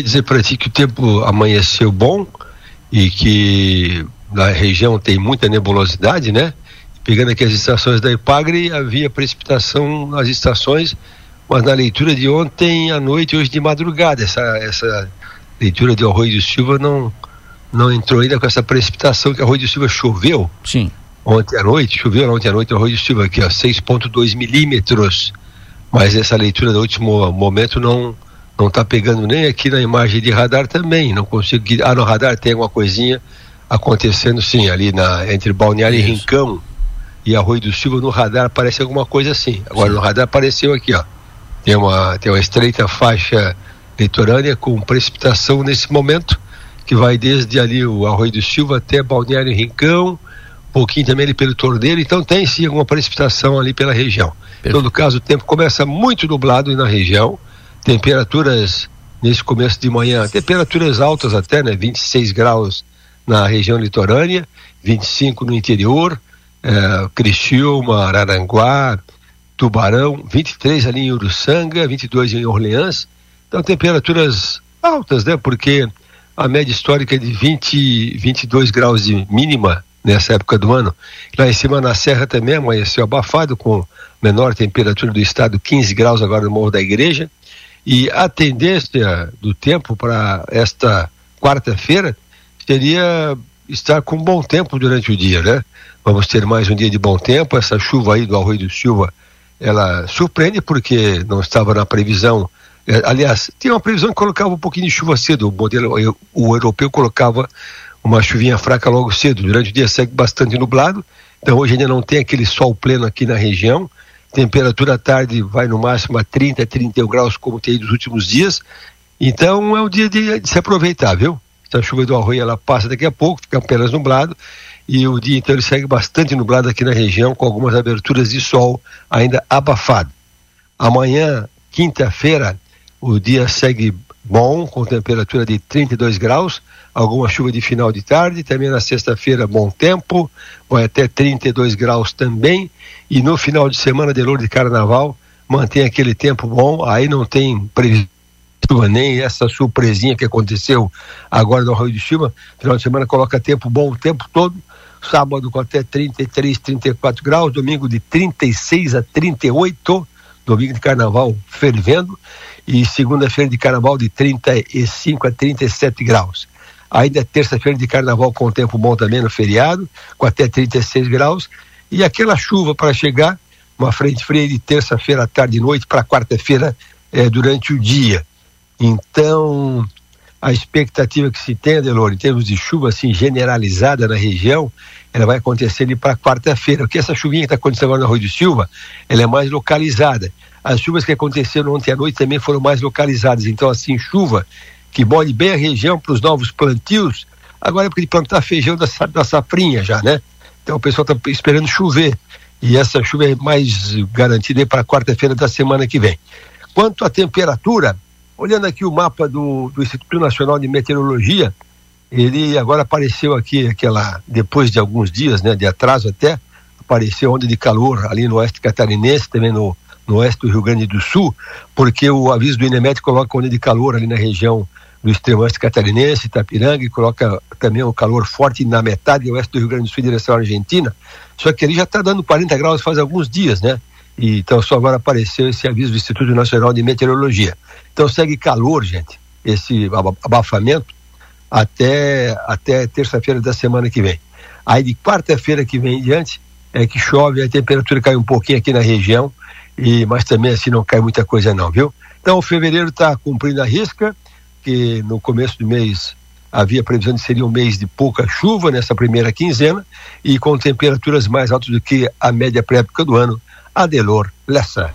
dizer para ti que o tempo amanheceu bom e que na região tem muita nebulosidade, né? Pegando aqui as estações da Ipagre, havia precipitação nas estações, mas na leitura de ontem à noite, hoje de madrugada, essa, essa leitura de Arroio do Silva não, não entrou ainda com essa precipitação que Arroio do Silva choveu. Sim. Ontem à noite, choveu ontem à noite Arroio do Silva aqui, ó, 6,2 milímetros. Mas essa leitura do último momento não não está pegando nem aqui na imagem de radar também. Não consigo. Ah, no radar tem alguma coisinha acontecendo sim, ali na, entre Balneário Isso. e Rincão e Arroio do Silva, no radar aparece alguma coisa assim. Agora sim. no radar apareceu aqui, ó. Tem uma, tem uma estreita faixa litorânea com precipitação nesse momento, que vai desde ali o Arroio do Silva até Balneário e Rincão, um pouquinho também ali pelo Torneiro, então tem sim alguma precipitação ali pela região. Em todo caso, o tempo começa muito nublado na região, temperaturas nesse começo de manhã, temperaturas altas até, né? 26 graus na região litorânea, 25 no interior, é, Criciúma, Araranguá, Tubarão, 23 ali em Uruçanga, 22 em Orleans. Então temperaturas altas, né? Porque a média histórica é de 20, 22 graus de mínima nessa época do ano. Lá em cima na Serra também amanheceu abafado com menor temperatura do estado, 15 graus agora no Morro da Igreja. E a tendência do tempo para esta quarta-feira seria estar com bom tempo durante o dia, né? Vamos ter mais um dia de bom tempo. Essa chuva aí do Arroio do Silva, ela surpreende porque não estava na previsão. É, aliás, tinha uma previsão que colocava um pouquinho de chuva cedo. O modelo, o europeu colocava uma chuvinha fraca logo cedo. Durante o dia segue bastante nublado. Então hoje ainda não tem aquele sol pleno aqui na região. Temperatura à tarde vai no máximo a 30, 31 graus, como tem nos últimos dias. Então é um dia de, de se aproveitar, viu? Essa chuva do arroio ela passa daqui a pouco, fica apenas nublado. E o dia inteiro segue bastante nublado aqui na região, com algumas aberturas de sol ainda abafado. Amanhã, quinta-feira, o dia segue bom, com temperatura de 32 graus, alguma chuva de final de tarde, também na sexta-feira bom tempo, vai até 32 graus também, e no final de semana de de Carnaval mantém aquele tempo bom, aí não tem previsão nem essa surpresinha que aconteceu agora no Arroio de Silva, final de semana coloca tempo bom o tempo todo, sábado com até 33, 34 graus, domingo de 36 a 38, domingo de carnaval fervendo, e segunda-feira de carnaval de 35 a 37 graus. Ainda é terça-feira de carnaval com tempo bom também no feriado, com até 36 graus, e aquela chuva para chegar, uma frente fria de terça-feira à tarde e noite para quarta-feira eh, durante o dia. Então, a expectativa que se tem, Adelor, em termos de chuva assim generalizada na região, ela vai acontecer ali para quarta-feira. Porque essa chuvinha que está acontecendo agora no Arroio do Silva, ela é mais localizada. As chuvas que aconteceram ontem à noite também foram mais localizadas. Então, assim, chuva que molhe bem a região para os novos plantios. Agora é porque de plantar feijão da, da safrinha já, né? Então o pessoal está esperando chover e essa chuva é mais garantida para quarta-feira da semana que vem. Quanto à temperatura, olhando aqui o mapa do, do Instituto Nacional de Meteorologia, ele agora apareceu aqui, aquela, depois de alguns dias, né, de atraso até, apareceu onda de calor ali no oeste catarinense, também no, no oeste do Rio Grande do Sul, porque o aviso do INEMET coloca onda de calor ali na região do extremo oeste catarinense, Itapiranga, e coloca também o calor forte na metade oeste do Rio Grande do Sul em direção à Argentina. Só que ele já está dando 40 graus faz alguns dias, né? E, então só agora apareceu esse aviso do Instituto Nacional de Meteorologia. Então segue calor, gente, esse abafamento até, até terça-feira da semana que vem. Aí de quarta-feira que vem em diante é que chove, a temperatura cai um pouquinho aqui na região, e mas também assim não cai muita coisa não, viu? Então o fevereiro está cumprindo a risca, que no começo do mês havia previsão de seria um mês de pouca chuva nessa primeira quinzena e com temperaturas mais altas do que a média pré-época do ano. Adelor Lessa.